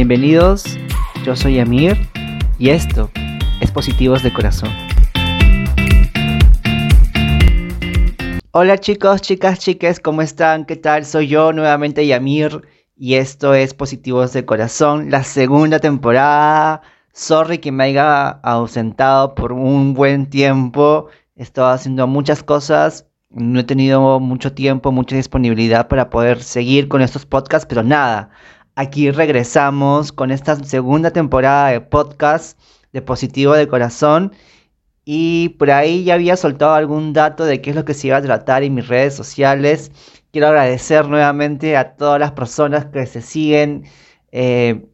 Bienvenidos, yo soy Amir y esto es Positivos de Corazón. Hola chicos, chicas, chiques, ¿cómo están? ¿Qué tal? Soy yo nuevamente Yamir y esto es Positivos de Corazón, la segunda temporada. Sorry que me haya ausentado por un buen tiempo. Estaba haciendo muchas cosas. No he tenido mucho tiempo, mucha disponibilidad para poder seguir con estos podcasts, pero nada. Aquí regresamos con esta segunda temporada de podcast de Positivo de Corazón. Y por ahí ya había soltado algún dato de qué es lo que se iba a tratar en mis redes sociales. Quiero agradecer nuevamente a todas las personas que se siguen eh,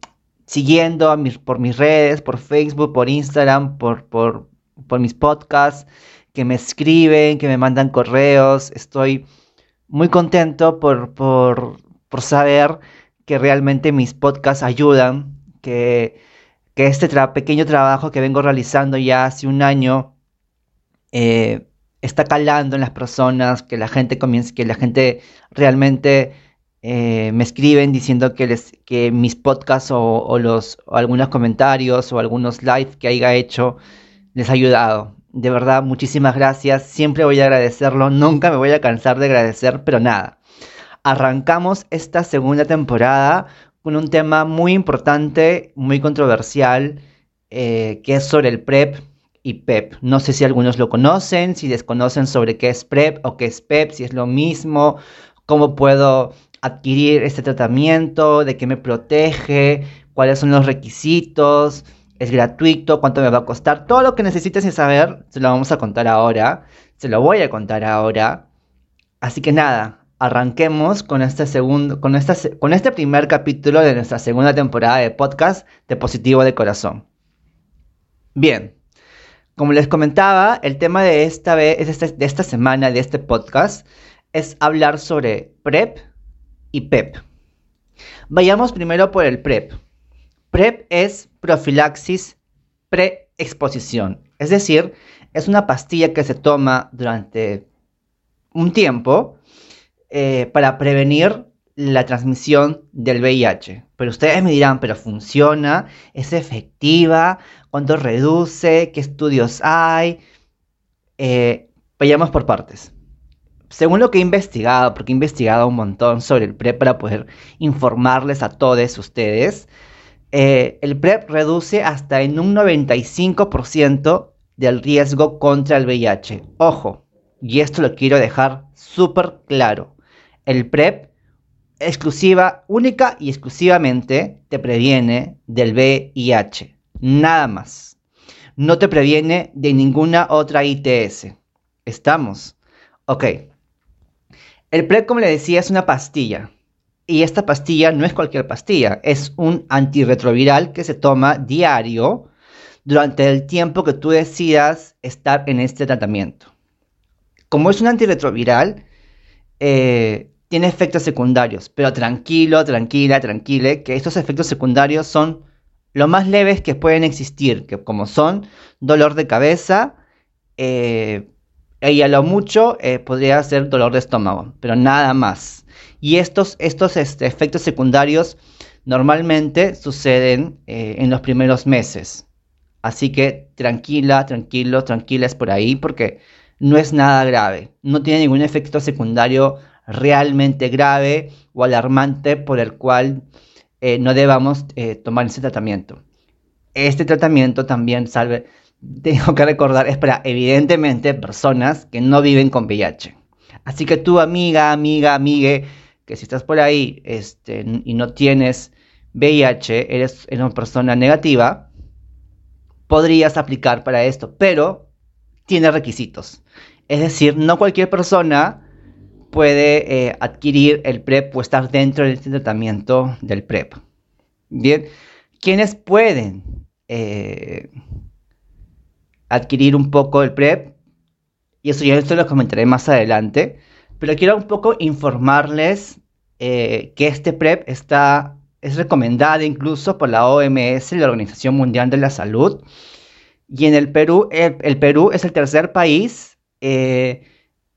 siguiendo por mis redes, por Facebook, por Instagram, por, por, por mis podcasts, que me escriben, que me mandan correos. Estoy muy contento por, por, por saber que realmente mis podcasts ayudan, que, que este pequeño trabajo que vengo realizando ya hace un año eh, está calando en las personas, que la gente comienza, que la gente realmente eh, me escriben diciendo que, les, que mis podcasts o, los, algunos comentarios o algunos live que haya hecho les ha ayudado. De verdad, muchísimas gracias. Siempre voy a agradecerlo. Nunca me voy a cansar de agradecer, pero nada arrancamos esta segunda temporada con un tema muy importante, muy controversial, eh, que es sobre el PrEP y PEP. No sé si algunos lo conocen, si desconocen sobre qué es PrEP o qué es PEP, si es lo mismo, cómo puedo adquirir este tratamiento, de qué me protege, cuáles son los requisitos, es gratuito, cuánto me va a costar, todo lo que necesites saber, se lo vamos a contar ahora, se lo voy a contar ahora. Así que nada, arranquemos con este, segundo, con, esta, con este primer capítulo de nuestra segunda temporada de podcast de Positivo de Corazón. Bien, como les comentaba, el tema de esta, vez, este, de esta semana, de este podcast, es hablar sobre PrEP y PEP. Vayamos primero por el PrEP. PrEP es profilaxis pre-exposición, es decir, es una pastilla que se toma durante un tiempo eh, para prevenir la transmisión del VIH. Pero ustedes me dirán, pero funciona, es efectiva, cuánto reduce, qué estudios hay. Eh, vayamos por partes. Según lo que he investigado, porque he investigado un montón sobre el PrEP para poder informarles a todos ustedes, eh, el PrEP reduce hasta en un 95% del riesgo contra el VIH. Ojo, y esto lo quiero dejar súper claro el PrEP exclusiva, única y exclusivamente te previene del VIH. Nada más. No te previene de ninguna otra ITS. ¿Estamos? Ok. El PrEP, como le decía, es una pastilla. Y esta pastilla no es cualquier pastilla, es un antirretroviral que se toma diario durante el tiempo que tú decidas estar en este tratamiento. Como es un antirretroviral, eh, tiene efectos secundarios, pero tranquilo, tranquila, tranquile, que estos efectos secundarios son lo más leves que pueden existir, que como son dolor de cabeza, eh, y a lo mucho eh, podría ser dolor de estómago, pero nada más. Y estos, estos este, efectos secundarios normalmente suceden eh, en los primeros meses. Así que tranquila, tranquilo, tranquila es por ahí porque no es nada grave. No tiene ningún efecto secundario realmente grave o alarmante por el cual eh, no debamos eh, tomar ese tratamiento. Este tratamiento también salve, tengo que recordar, es para evidentemente personas que no viven con VIH. Así que tu amiga, amiga, amigue, que si estás por ahí este, y no tienes VIH, eres una persona negativa, podrías aplicar para esto, pero tiene requisitos. Es decir, no cualquier persona puede eh, adquirir el PrEP o estar dentro del tratamiento del PrEP. Bien, ¿quiénes pueden eh, adquirir un poco el PrEP? Y eso ya esto lo comentaré más adelante. Pero quiero un poco informarles eh, que este PrEP está, es recomendado incluso por la OMS, la Organización Mundial de la Salud. Y en el Perú, el, Perú es el tercer país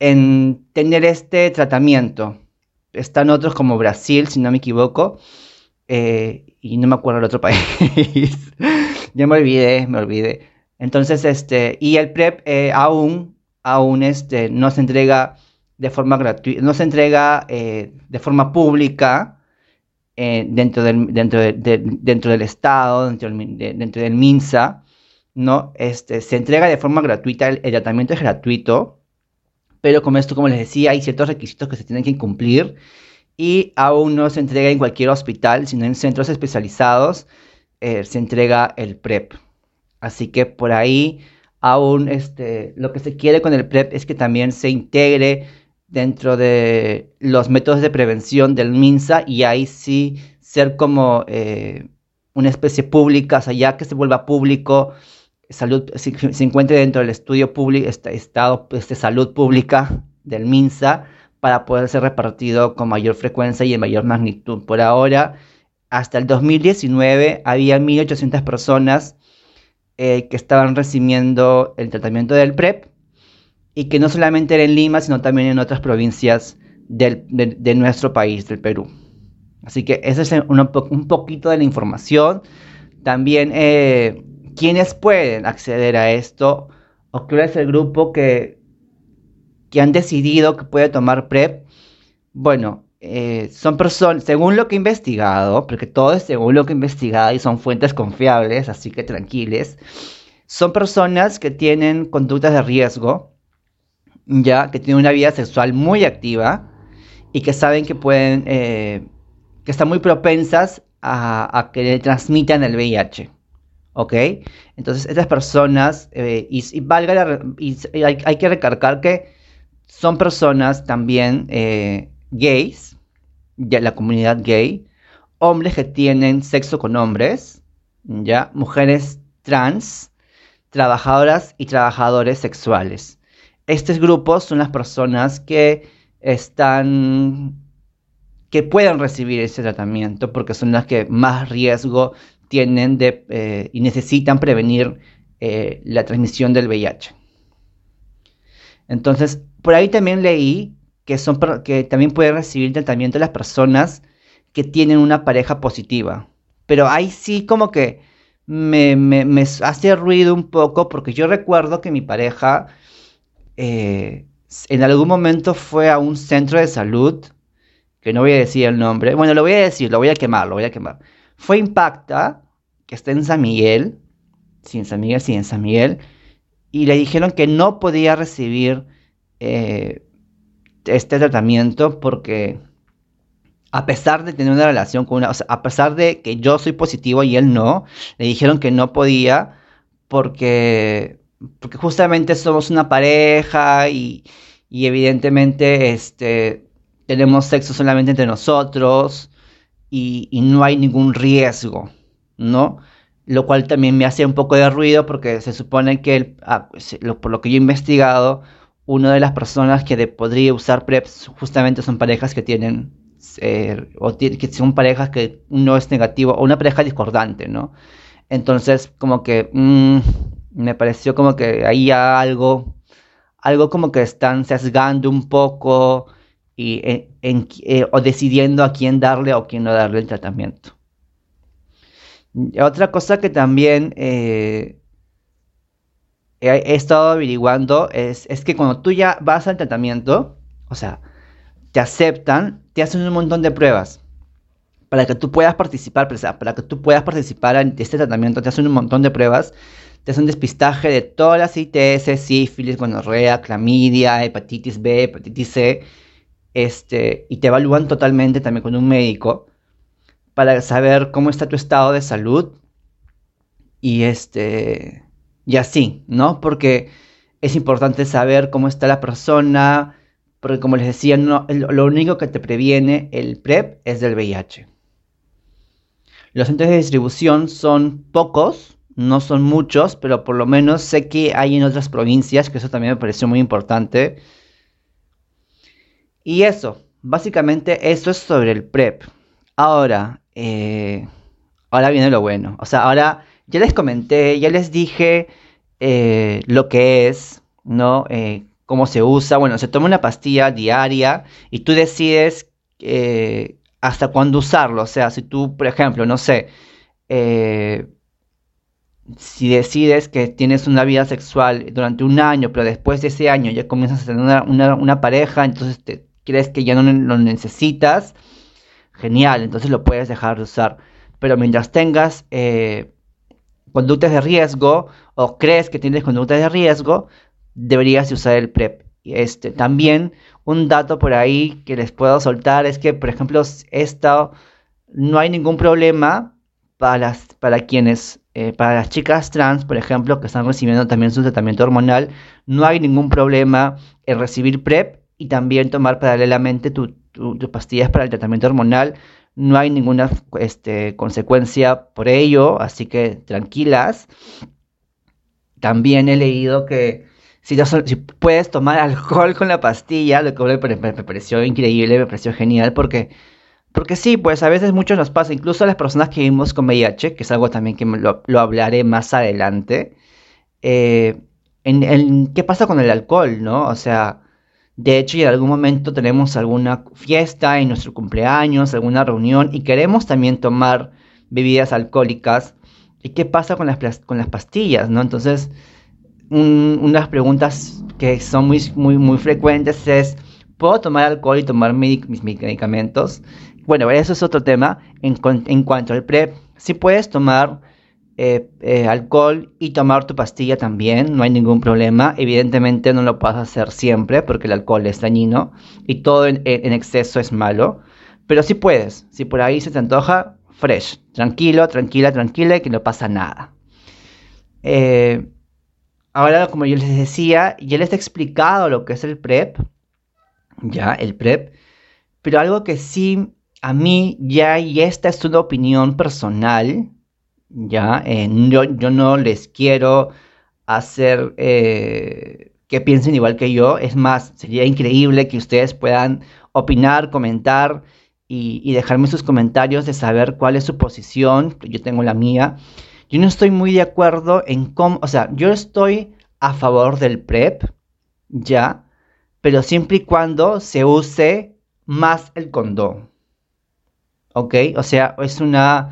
en tener este tratamiento. Están otros como Brasil, si no me equivoco. eh, y no me acuerdo el otro país. ya me olvidé, me olvidé. Entonces, este, y el PrEP eh, aún, aún este, no se entrega de forma gratuita, no se entrega eh, de forma pública dentro, del, dentro, dentro del Estado, dentro del, dentro del MINSA, ¿no? Este, se entrega de forma gratuita, el, el tratamiento es gratuito, pero como esto, como les decía, hay ciertos requisitos que se tienen que cumplir y aún no se entrega en cualquier hospital, sino en centros especializados eh, se entrega el PrEP. Así que por ahí aún este, lo que se quiere con el PrEP es que también se integre dentro de los métodos de prevención del MINSA y ahí sí ser como eh, una especie pública, o sea, ya que se vuelva público, salud, se, encuentre dentro del estudio público, este, estado de este, salud pública del MINSA, para poder ser repartido con mayor frecuencia y en mayor magnitud. Por ahora, hasta el 2019 había 1.800 personas eh, que estaban recibiendo el tratamiento del PrEP y que no solamente era en Lima, sino también en otras provincias de, nuestro país, del Perú. Así que ese es un, poquito de la información. También, eh, ¿quiénes pueden acceder a esto? ¿O cuál es el grupo que que han decidido que puede tomar PrEP, bueno, eh, son personas, según lo que he investigado, porque todo es según lo que he investigado y son fuentes confiables, así que tranquiles, son personas que tienen conductas de riesgo, ya que tienen una vida sexual muy activa y que saben que pueden, eh, que están muy propensas a, que le transmitan el VIH. ¿Ok? Entonces, estas personas, eh, y, valga y hay, hay que recargar que son personas también eh, gays, de la comunidad gay, hombres que tienen sexo con hombres, ya, mujeres trans, trabajadoras y trabajadores sexuales. Estos grupos son las personas que están que pueden recibir ese tratamiento porque son las que más riesgo tienen de, eh, y necesitan prevenir eh, la transmisión del VIH. Entonces, por ahí también leí que, son, que también pueden recibir tratamiento las personas que tienen una pareja positiva. Pero ahí sí como que me, hace ruido un poco porque yo recuerdo que mi pareja eh, en algún momento fue a un centro de salud, que no voy a decir el nombre, bueno, lo voy a decir, lo voy a quemar, lo voy a quemar. Fue Impacta, que está en San Miguel, sí, en San Miguel, sí, en San Miguel, y le dijeron que no podía recibir eh, este tratamiento porque a pesar de tener una relación con una, o sea, a pesar de que yo soy positivo y él no, le dijeron que no podía porque, porque justamente somos una pareja y, y evidentemente este, tenemos sexo solamente entre nosotros y, no hay ningún riesgo, ¿no? Lo cual también me hace un poco de ruido porque se supone que, ah, por lo que yo he investigado, una de las personas que podría usar PrEPs justamente son parejas que tienen, eh, o que son parejas que uno es negativo, o una pareja discordante, ¿no? Entonces, como que mm, me pareció como que ahí algo, algo como que están sesgando un poco y eh, o decidiendo a quién darle o quién no darle el tratamiento. Otra cosa que también eh, he, estado averiguando es, que cuando tú ya vas al tratamiento, o sea, te aceptan, te hacen un montón de pruebas. Para que tú puedas participar, para que tú puedas participar en este tratamiento, te hacen un montón de pruebas, te hacen despistaje de todas las ITS, sífilis, gonorrea, clamidia, hepatitis B, hepatitis C, este, y te evalúan totalmente también con un médico para saber cómo está tu estado de salud y este y así, ¿no? Porque es importante saber cómo está la persona, porque como les decía, no, lo único que te previene el PrEP es del VIH. Los centros de distribución son pocos, no son muchos, pero por lo menos sé que hay en otras provincias, que eso también me pareció muy importante. Y eso, básicamente eso es sobre el PrEP. Ahora, eh, ahora viene lo bueno. O sea, ahora ya les comenté, ya les dije eh, lo que es, ¿no? Eh, cómo se usa. Bueno, se toma una pastilla diaria y tú decides eh, hasta cuándo usarlo. O sea, si tú, por ejemplo, no sé, si decides que tienes una vida sexual durante un año, pero después de ese año ya comienzas a tener una, pareja, entonces te, crees que ya no lo necesitas, genial, entonces lo puedes dejar de usar. Pero mientras tengas eh, conductas de riesgo o crees que tienes conductas de riesgo, deberías usar el PrEP. Este, también un dato por ahí que les puedo soltar es que, por ejemplo, esto no hay ningún problema para, las, para quienes, eh, para las chicas trans, por ejemplo, que están recibiendo también su tratamiento hormonal, no hay ningún problema en recibir PrEP y también tomar paralelamente tus pastillas para el tratamiento hormonal. No hay ninguna este, consecuencia por ello, así que tranquilas. También he leído que si, puedes tomar alcohol con la pastilla, lo que me, pareció increíble, me pareció genial, porque, porque sí, pues a veces mucho nos pasa, incluso a las personas que vivimos con VIH, que es algo también que lo, lo hablaré más adelante, eh, en, qué pasa con el alcohol, ¿no? O sea, de hecho, en algún momento tenemos alguna fiesta en nuestro cumpleaños, alguna reunión, y queremos también tomar bebidas alcohólicas, ¿y qué pasa con las, con las pastillas, ¿no? Entonces, unas preguntas que son muy, muy, muy frecuentes es, ¿puedo tomar alcohol y tomar mis medicamentos? Bueno, eso es otro tema. En, en cuanto al PrEP, si puedes tomar eh, eh, alcohol y tomar tu pastilla también, no hay ningún problema. Evidentemente no lo puedes hacer siempre porque el alcohol es dañino y todo en, exceso es malo. Pero si puedes, si por ahí se te antoja, fresh, tranquilo, tranquila, tranquila, que no pasa nada. Eh, ahora, como yo les decía, ya les he explicado lo que es el PrEP, ya, el PrEP, pero algo que sí, a mí ya, y esta es una opinión personal, ya, eh, yo, no les quiero hacer eh, que piensen igual que yo, es más, sería increíble que ustedes puedan opinar, comentar y, y dejarme sus comentarios de saber cuál es su posición, yo tengo la mía. Yo no estoy muy de acuerdo en cómo, o sea, yo estoy a favor del PrEP, ya, pero siempre y cuando se use más el condón. ¿Ok? O sea, es una...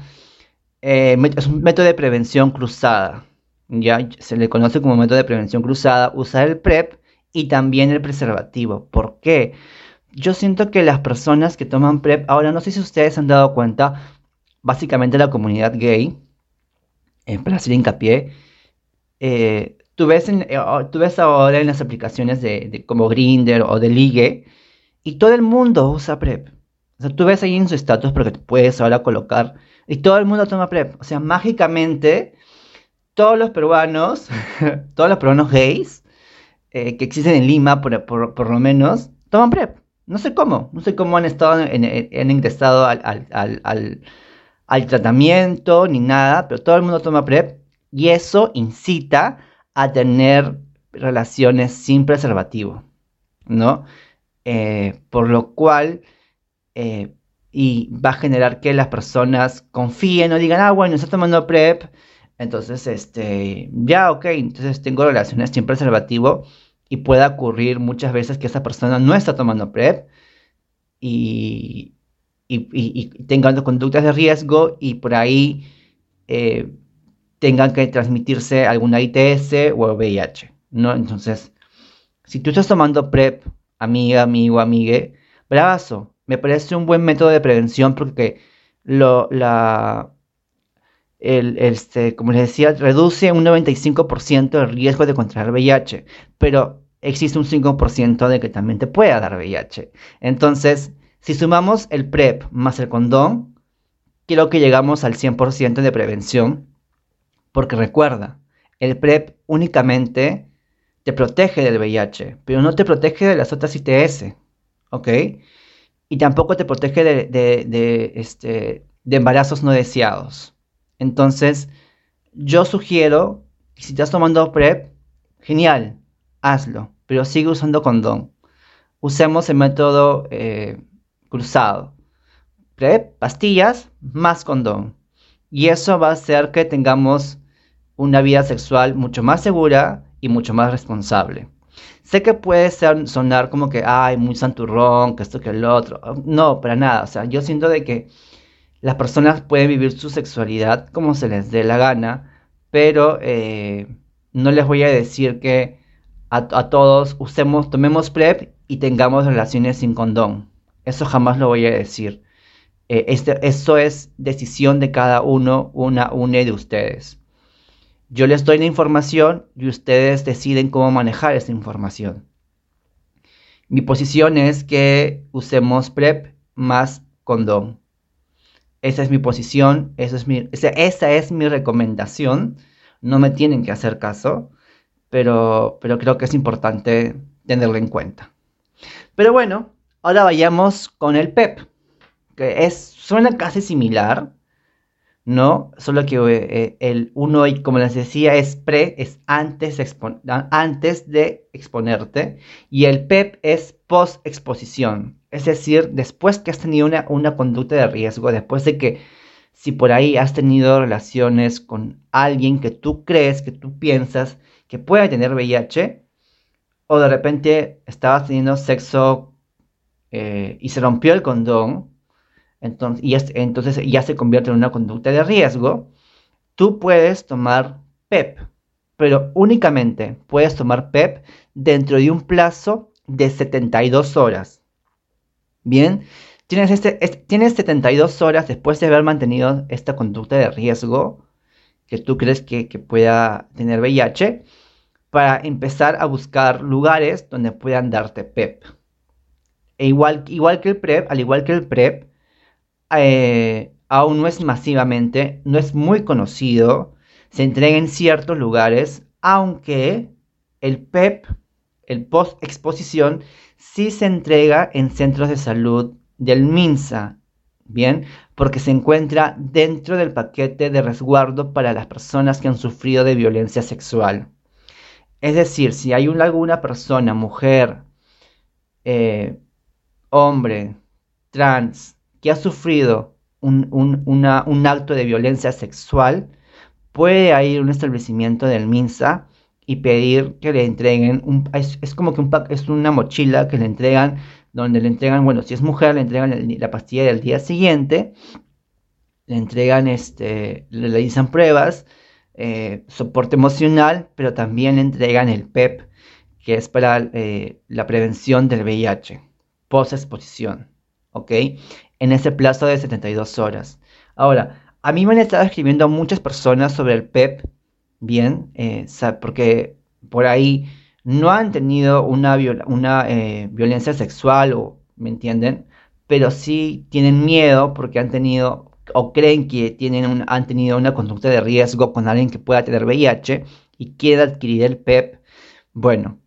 Eh, es un método de prevención cruzada. Ya se le conoce como método de prevención cruzada, usar el PrEP y también el preservativo. ¿Por qué? Yo siento que las personas que toman PrEP, ahora no sé si ustedes han dado cuenta, básicamente la comunidad gay, eh, para hacer hincapié, eh, tú, ves en, eh, tú ves ahora en las aplicaciones de, como Grinder o de Ligue y todo el mundo usa PrEP. O sea, tú ves ahí en su estatus porque puedes ahora colocar y todo el mundo toma PrEP. O sea, mágicamente todos los peruanos, todos los peruanos gays que existen en Lima por, por, lo menos, toman PrEP. No sé cómo, no sé cómo han estado, han ingresado al, al al tratamiento ni nada, pero todo el mundo toma PrEP y eso incita a tener relaciones sin preservativo, ¿no? Eh, por lo cual, eh, y va a generar que las personas confíen o digan, ah, bueno, está tomando PrEP, entonces, este, ya, ok, entonces tengo relaciones sin preservativo y puede ocurrir muchas veces que esa persona no está tomando PrEP y, y, tengan conductas de riesgo y por ahí eh, tengan que transmitirse alguna ITS o VIH, ¿no? Entonces, si tú estás tomando PrEP, amiga, amigo, amigue, bravazo, me parece un buen método de prevención porque este, como les decía, reduce un 95% el riesgo de contraer VIH, pero existe un 5% de que también te pueda dar VIH. Entonces, si sumamos el PrEP más el condón, creo que llegamos al 100% de prevención, porque recuerda, el PrEP únicamente te protege del VIH, pero no te protege de las otras ITS, ¿ok? Y tampoco te protege de, este, de embarazos no deseados. Entonces, yo sugiero que si estás tomando PrEP, genial, hazlo, pero sigue usando condón. Usemos el método eh, cruzado. PrEP, pastillas, más condón. Y eso va a hacer que tengamos una vida sexual mucho más segura y mucho más responsable. Sé que puede sonar como que, ay, muy santurrón, que esto que el otro. No, para nada. O sea, yo siento de que las personas pueden vivir su sexualidad como se les dé la gana, pero eh, no les voy a decir que a, todos usemos, tomemos PrEP y tengamos relaciones sin condón. Eso jamás lo voy a decir. Eh, este, eso es decisión de cada uno, una, une de ustedes. Yo les doy la información y ustedes deciden cómo manejar esa información. Mi posición es que usemos PrEP más condón. Esa es mi posición, eso es mi, esa, es mi recomendación. No me tienen que hacer caso, pero, pero creo que es importante tenerlo en cuenta. Pero bueno, ahora vayamos con el PEP, que es, suena casi similar, ¿no? Solo que eh, el uno, como les decía, es pre, es antes de, antes de exponerte, y el PEP es post exposición, es decir, después que has tenido una, una conducta de riesgo, después de que si por ahí has tenido relaciones con alguien que tú crees, que tú piensas que puede tener VIH, o de repente estabas teniendo sexo eh, y se rompió el condón, entonces, y entonces ya se convierte en una conducta de riesgo, tú puedes tomar PEP, pero únicamente puedes tomar PEP dentro de un plazo de 72 horas. Bien, tienes, este, tienes 72 horas después de haber mantenido esta conducta de riesgo que tú crees que, pueda tener VIH para empezar a buscar lugares donde puedan darte PEP. E igual, igual que el PrEP, al igual que el PrEP, eh, aún no es masivamente, no es muy conocido, se entrega en ciertos lugares, aunque el PEP, el post exposición, sí se entrega en centros de salud del MINSA, ¿bien? Porque se encuentra dentro del paquete de resguardo para las personas que han sufrido de violencia sexual. Es decir, si hay alguna persona, mujer, eh, hombre, trans, que ha sufrido un, acto de violencia sexual, puede ir a un establecimiento del MINSA y pedir que le entreguen, un, es, como que un, es una mochila que le entregan, donde le entregan, bueno, si es mujer, le entregan la pastilla del día siguiente, le entregan, este, le realizan pruebas, eh, soporte emocional, pero también le entregan el PEP, que es para eh, la prevención del VIH, post exposición, ¿ok? En ese plazo de 72 horas. Ahora, a mí me han estado escribiendo muchas personas sobre el PEP, bien, eh, porque por ahí no han tenido una, una eh, violencia sexual, o, ¿me entienden? Pero sí tienen miedo porque han tenido o creen que tienen han tenido una conducta de riesgo con alguien que pueda tener VIH y quieren adquirir el PEP. Bueno,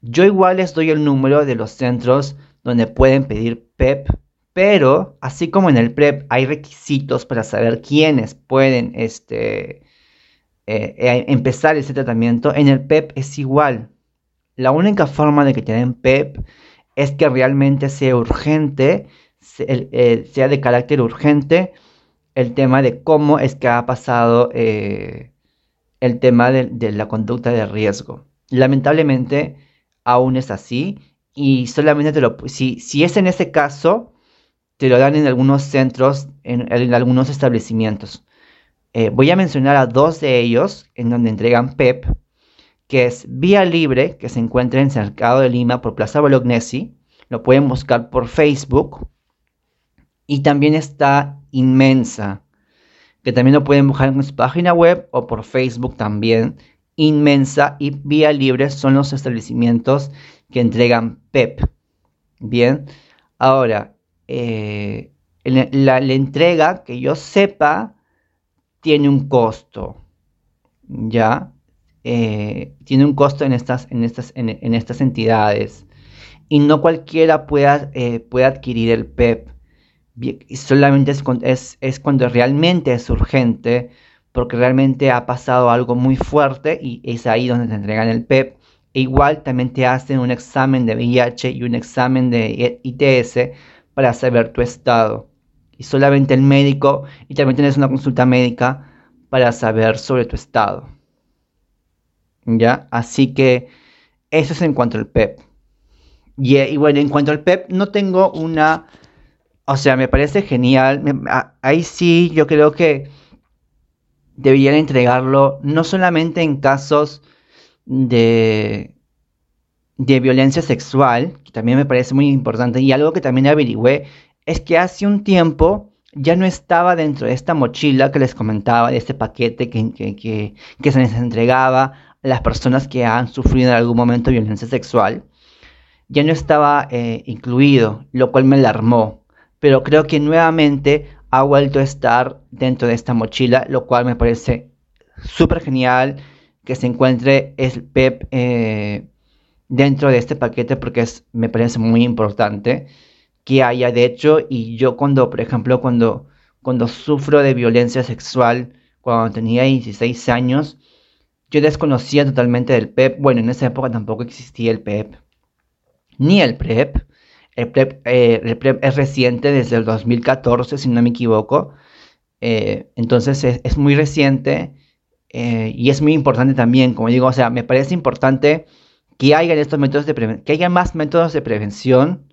yo igual les doy el número de los centros donde pueden pedir PEP pero, así como en el PrEP hay requisitos para saber quiénes pueden este, eh, eh, empezar ese tratamiento, en el PEP es igual. La única forma de que te den PEP es que realmente sea urgente, eh, sea de carácter urgente, el tema de cómo es que ha pasado el tema de, la conducta de riesgo. Lamentablemente, aún es así y solamente te lo... Si, si es en ese caso, te lo dan en algunos centros, en, algunos establecimientos. Eh, voy a mencionar a dos de ellos en donde entregan PEP, que es Vía Libre, que se encuentra en Cercado de Lima por Plaza Bolognesi. Lo pueden buscar por Facebook. Y también está Inmensa, que también lo pueden buscar en su página web o por Facebook también. Inmensa y Vía Libre son los establecimientos que entregan PEP. Bien, ahora, eh, la, entrega, que yo sepa, tiene un costo. ¿Ya? Eh, tiene un costo en estas, en estas, en, estas entidades. Y no cualquiera pueda, eh, puede adquirir el PEP. Solamente es, es, cuando realmente es urgente, porque realmente ha pasado algo muy fuerte y es ahí donde te entregan el PEP. E igual también te hacen un examen de VIH y un examen de ITS para saber tu estado. Y solamente el médico, y también tienes una consulta médica para saber sobre tu estado. ¿Ya? Así que Eso es en cuanto al PEP. Y, bueno, en cuanto al PEP, no tengo una... O sea, me parece genial. ahí sí, yo creo que deberían entregarlo no solamente en casos de, de violencia sexual, que también me parece muy importante, y algo que también averigüé, es que hace un tiempo ya no estaba dentro de esta mochila que les comentaba, de este paquete que, que, se les entregaba a las personas que han sufrido en algún momento violencia sexual, ya no estaba eh, incluido, lo cual me alarmó. Pero creo que nuevamente ha vuelto a estar dentro de esta mochila, lo cual me parece súper genial que se encuentre el PEP eh, dentro de este paquete porque es, me parece muy importante que haya de hecho y yo cuando, por ejemplo, cuando, cuando sufro de violencia sexual, cuando tenía 16 años, yo desconocía totalmente del PEP. Bueno, en esa época tampoco existía el PEP, ni el PREP. El PREP, eh, es reciente desde el 2014, si no me equivoco. Eh, entonces es, muy reciente eh, y es muy importante también, como digo, o sea, me parece importante que haya estos métodos de que haya más métodos de prevención,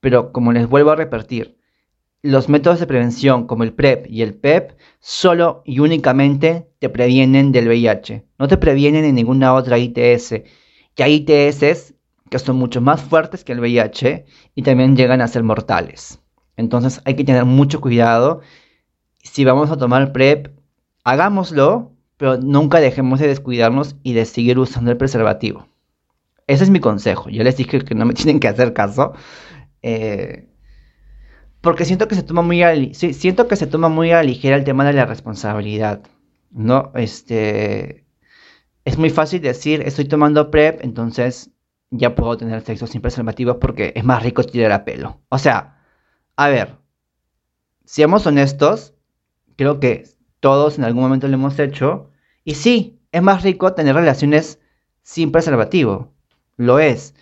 pero como les vuelvo a repetir, los métodos de prevención como el PrEP y el PEP solo y únicamente te previenen del VIH, no te previenen en ninguna otra ITS. Y hay ITS que son mucho más fuertes que el VIH y también llegan a ser mortales. Entonces hay que tener mucho cuidado. Si vamos a tomar PrEP, hagámoslo, pero nunca dejemos de descuidarnos y de seguir usando el preservativo. Ese es mi consejo. Yo les dije que no me tienen que hacer caso. Eh, porque siento que se toma muy a, siento que se toma muy a ligera el tema de la responsabilidad. ¿No? Este. Es muy fácil decir, estoy tomando PrEP, entonces ya puedo tener sexo sin preservativos porque es más rico tirar a pelo. O sea, a ver, seamos honestos, creo que todos en algún momento lo hemos hecho. Y sí, es más rico tener relaciones sin preservativo. Lo es.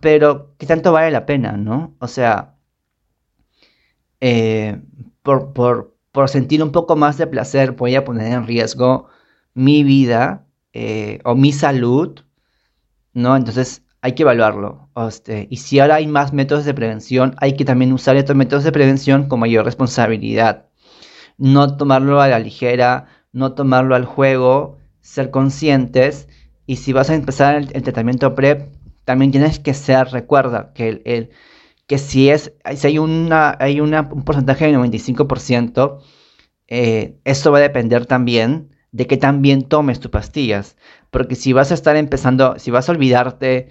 Pero, ¿qué tanto vale la pena, no? O sea, eh, por, por, por, sentir un poco más de placer, voy a poner en riesgo mi vida eh, o mi salud, ¿no? Entonces, hay que evaluarlo. Este, y si ahora hay más métodos de prevención, hay que también usar estos métodos de prevención con mayor responsabilidad. No tomarlo a la ligera, no tomarlo al juego, ser conscientes. Y si vas a empezar el, tratamiento PrEP, también tienes que ser, recuerda que, el, que si, es, si hay, una, hay un porcentaje de 95%, eh, esto va a depender también de que también tomes tus pastillas. Porque si vas a estar empezando, si vas a olvidarte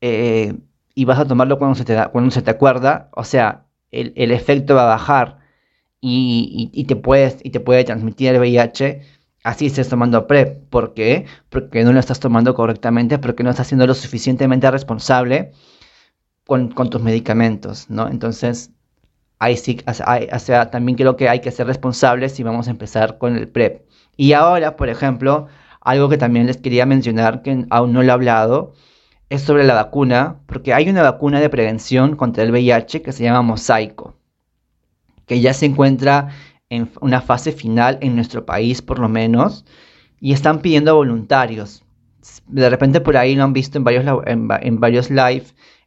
eh, y vas a tomarlo cuando se te, da, cuando se te acuerda, o sea, el, efecto va a bajar y, te puedes, y te puede transmitir el VIH, así estés tomando PrEP. ¿Por qué? Porque no lo estás tomando correctamente, porque no estás siendo lo suficientemente responsable con, tus medicamentos, ¿no? Entonces, ahí sí, o sea, también creo que hay que ser responsables si vamos a empezar con el PrEP. Y ahora, por ejemplo, algo que también les quería mencionar, que aún no lo he hablado, es sobre la vacuna, porque hay una vacuna de prevención contra el VIH que se llama Mosaico, que ya se encuentra en una fase final en nuestro país por lo menos, y están pidiendo voluntarios. De repente por ahí lo han visto en varios, en, varios live,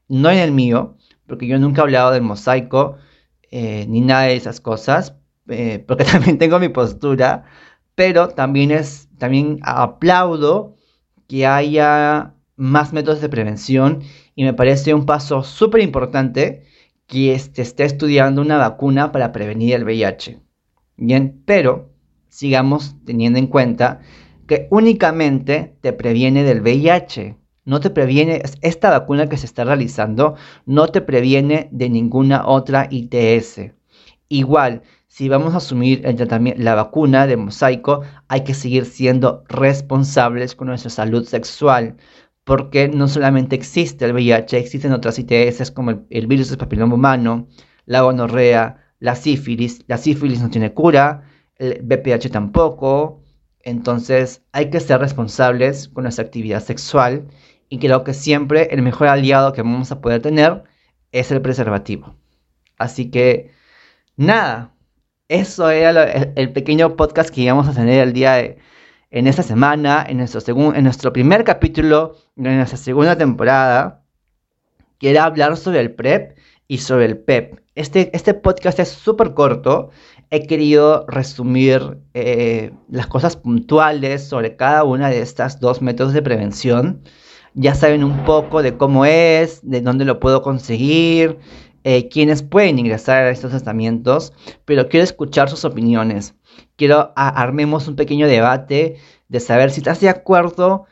no en el mío, porque yo nunca he hablado del mosaico, eh, ni nada de esas cosas, eh, porque también tengo mi postura, pero también es, también aplaudo que haya más métodos de prevención y me parece un paso súper importante que se esté estudiando una vacuna para prevenir el VIH. Bien, pero sigamos teniendo en cuenta que únicamente te previene del VIH. No te previene, esta vacuna que se está realizando no te previene de ninguna otra ITS. Igual, si vamos a asumir el la vacuna de mosaico, hay que seguir siendo responsables con nuestra salud sexual porque no solamente existe el VIH, existen otras ITS como el, virus del papiloma humano, la gonorrea, la sífilis. La sífilis no tiene cura, el BPH tampoco. Entonces hay que ser responsables con nuestra actividad sexual y creo que siempre el mejor aliado que vamos a poder tener es el preservativo. Así que nada, eso era el, pequeño podcast que íbamos a tener el día de, en esta semana, en nuestro, en nuestro primer capítulo de nuestra segunda temporada, quiero hablar sobre el PrEP y sobre el PEP. Este, este podcast es súper corto. He querido resumir eh, las cosas puntuales sobre cada una de estas dos métodos de prevención. Ya saben un poco de cómo es, de dónde lo puedo conseguir, eh, quiénes pueden ingresar a estos tratamientos, pero quiero escuchar sus opiniones. Quiero armemos un pequeño debate de saber si estás de acuerdo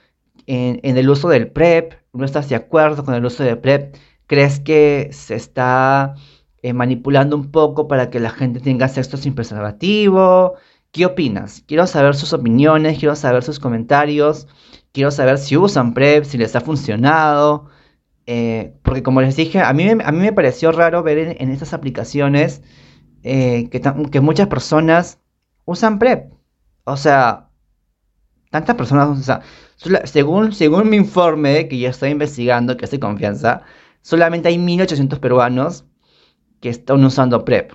en, en el uso del PrEP, no estás de acuerdo con el uso del PrEP, crees que se está eh, manipulando un poco para que la gente tenga sexo sin preservativo. ¿Qué opinas? Quiero saber sus opiniones, quiero saber sus comentarios, quiero saber si usan PrEP, si les ha funcionado. Eh, porque como les dije, a mí, a mí me pareció raro ver en, estas aplicaciones eh, que, que, muchas personas usan PrEP. O sea, tantas personas, o sea, según, según mi informe que yo estoy investigando, que hace confianza, solamente hay 1800 peruanos que están usando PrEP.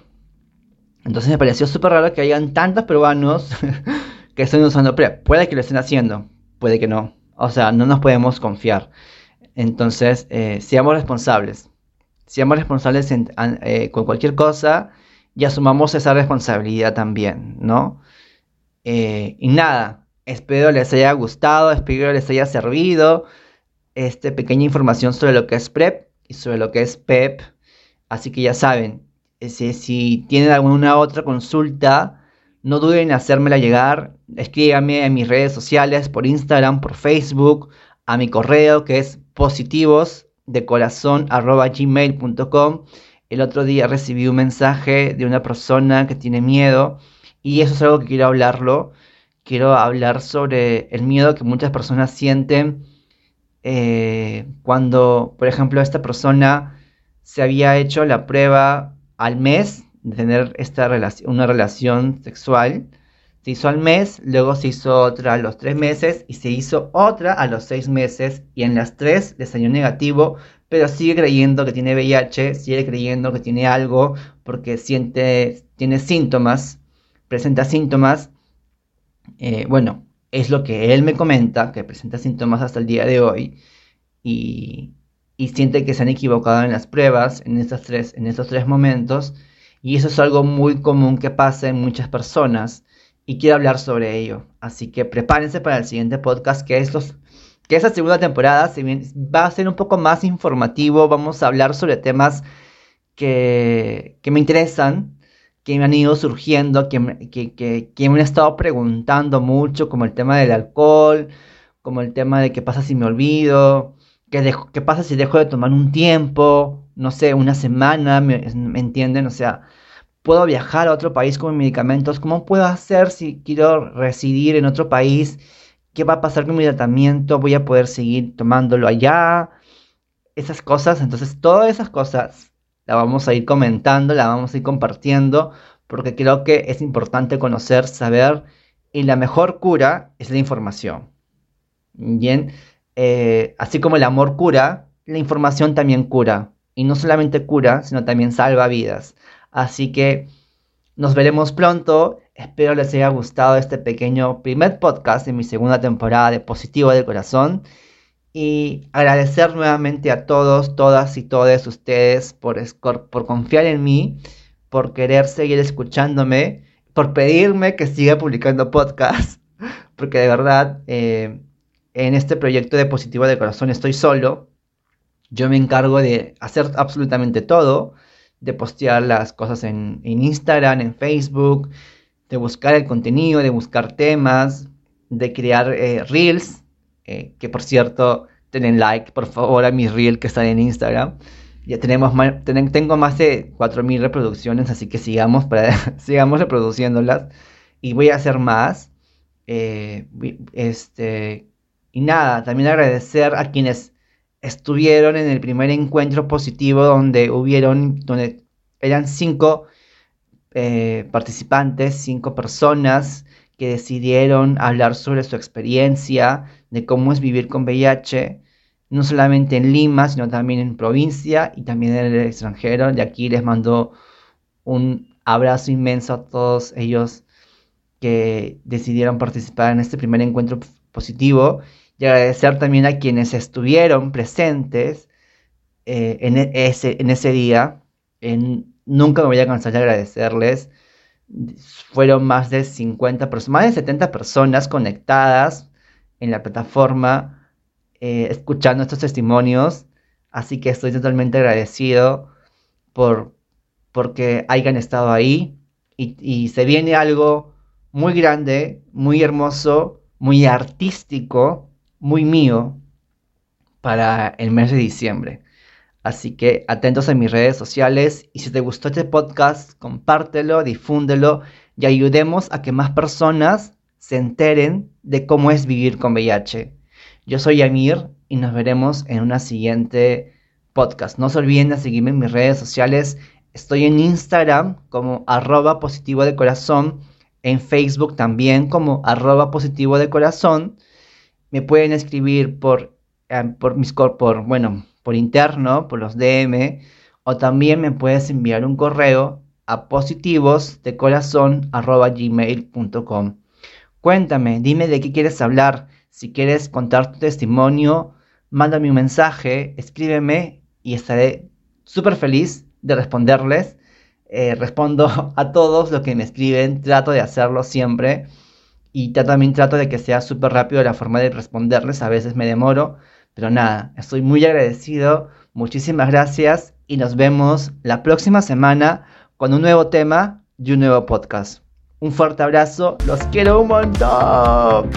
Entonces me pareció súper raro que hayan tantos peruanos que estén usando PrEP. Puede que lo estén haciendo, puede que no. O sea, no nos podemos confiar. Entonces, eh, seamos responsables. Seamos responsables eh, con cualquier cosa y asumamos esa responsabilidad también, ¿no? Eh, y nada, espero les haya gustado, espero les haya servido esta pequeña información sobre lo que es PrEP y sobre lo que es PEP. Así que ya saben, si, tienen alguna otra consulta, no duden en hacérmela llegar. Escríbanme en mis redes sociales, por Instagram, por Facebook, a mi correo que es positivos de corazón. El otro día recibí un mensaje de una persona que tiene miedo y eso es algo que quiero hablarlo. Quiero hablar sobre el miedo que muchas personas sienten eh, cuando, por ejemplo, esta persona se había hecho la prueba al mes de tener esta relación, una relación sexual. Se hizo al mes, luego se hizo otra a los tres meses y se hizo otra a los seis meses y en las tres le salió negativo, pero sigue creyendo que tiene VIH, sigue creyendo que tiene algo porque siente, tiene síntomas, presenta síntomas. Eh, bueno, es lo que él me comenta, que presenta síntomas hasta el día de hoy y, siente que se han equivocado en las pruebas en, estos tres, en estos tres momentos y eso es algo muy común que pasa en muchas personas y quiero hablar sobre ello. Así que prepárense para el siguiente podcast que es los que esa segunda temporada va a ser un poco más informativo, vamos a hablar sobre temas que, que me interesan que me han ido surgiendo, que, que, que, me han estado preguntando mucho, como el tema del alcohol, como el tema de qué pasa si me olvido, qué, qué pasa si dejo de tomar un tiempo, no sé, una semana, ¿me, entienden? O sea, puedo viajar a otro país con medicamentos, ¿cómo puedo hacer si quiero residir en otro país? ¿Qué va a pasar con mi tratamiento? ¿Voy a poder seguir tomándolo allá? Esas cosas, entonces todas esas cosas la vamos a ir comentando, la vamos a ir compartiendo, porque creo que es importante conocer, saber, y la mejor cura es la información. Bien, eh, así como el amor cura, la información también cura. Y no solamente cura, sino también salva vidas. Así que nos veremos pronto. Espero les haya gustado este pequeño primer podcast de mi segunda temporada de Positivo del Corazón y agradecer nuevamente a todos, todas y todos ustedes por, por confiar en mí, por querer seguir escuchándome, por pedirme que siga publicando podcasts, porque de verdad eh, en este proyecto de Positivo de Corazón estoy solo. Yo me encargo de hacer absolutamente todo, de postear las cosas en, Instagram, en Facebook, de buscar el contenido, de buscar temas, de crear eh, reels eh, que por cierto, den like por favor a mis reels que están en Instagram. Ya tenemos tengo más de 4.000 reproducciones, así que sigamos, para, sigamos reproduciéndolas. Y voy a hacer más. Eh, este, y nada, también agradecer a quienes estuvieron en el primer encuentro positivo donde hubieron, donde eran cinco eh, participantes, cinco personas que decidieron hablar sobre su experiencia, de cómo es vivir con VIH, no solamente en Lima, sino también en provincia y también en el extranjero. De aquí les mando un abrazo inmenso a todos ellos que decidieron participar en este primer encuentro positivo y agradecer también a quienes estuvieron presentes eh, en, e, ese, en ese día. Nunca me voy a cansar de agradecerles. Fueron más de 50 personas, más de 70 personas conectadas en la plataforma, eh, escuchando estos testimonios. Así que estoy totalmente agradecido por porque hayan estado ahí. Y, y se viene algo muy grande, muy hermoso, muy artístico muy mío para el mes de diciembre. Así que atentos a mis redes sociales y si te gustó este podcast, compártelo, difúndelo y ayudemos a que más personas se enteren de cómo es vivir con VIH. Yo soy Amir y nos veremos en una siguiente podcast. No se olviden de seguirme en mis redes sociales. Estoy en Instagram como arroba positivo de corazón, en Facebook también como arroba positivo de corazón me pueden escribir por, eh, por mis por, bueno, por interno, por los DM, o también me puedes enviar un correo a positivos de. Cuéntame, dime de qué quieres hablar. Si quieres contar tu testimonio, mándame un mensaje, escríbeme y estaré súper feliz de responderles. Eh, respondo a todos los que me escriben, trato de hacerlo siempre y también trato de que sea súper rápido la forma de responderles, a veces me demoro, pero nada, estoy muy agradecido, muchísimas gracias y nos vemos la próxima semana con un nuevo tema y un nuevo podcast. Un fuerte abrazo, los quiero un montón.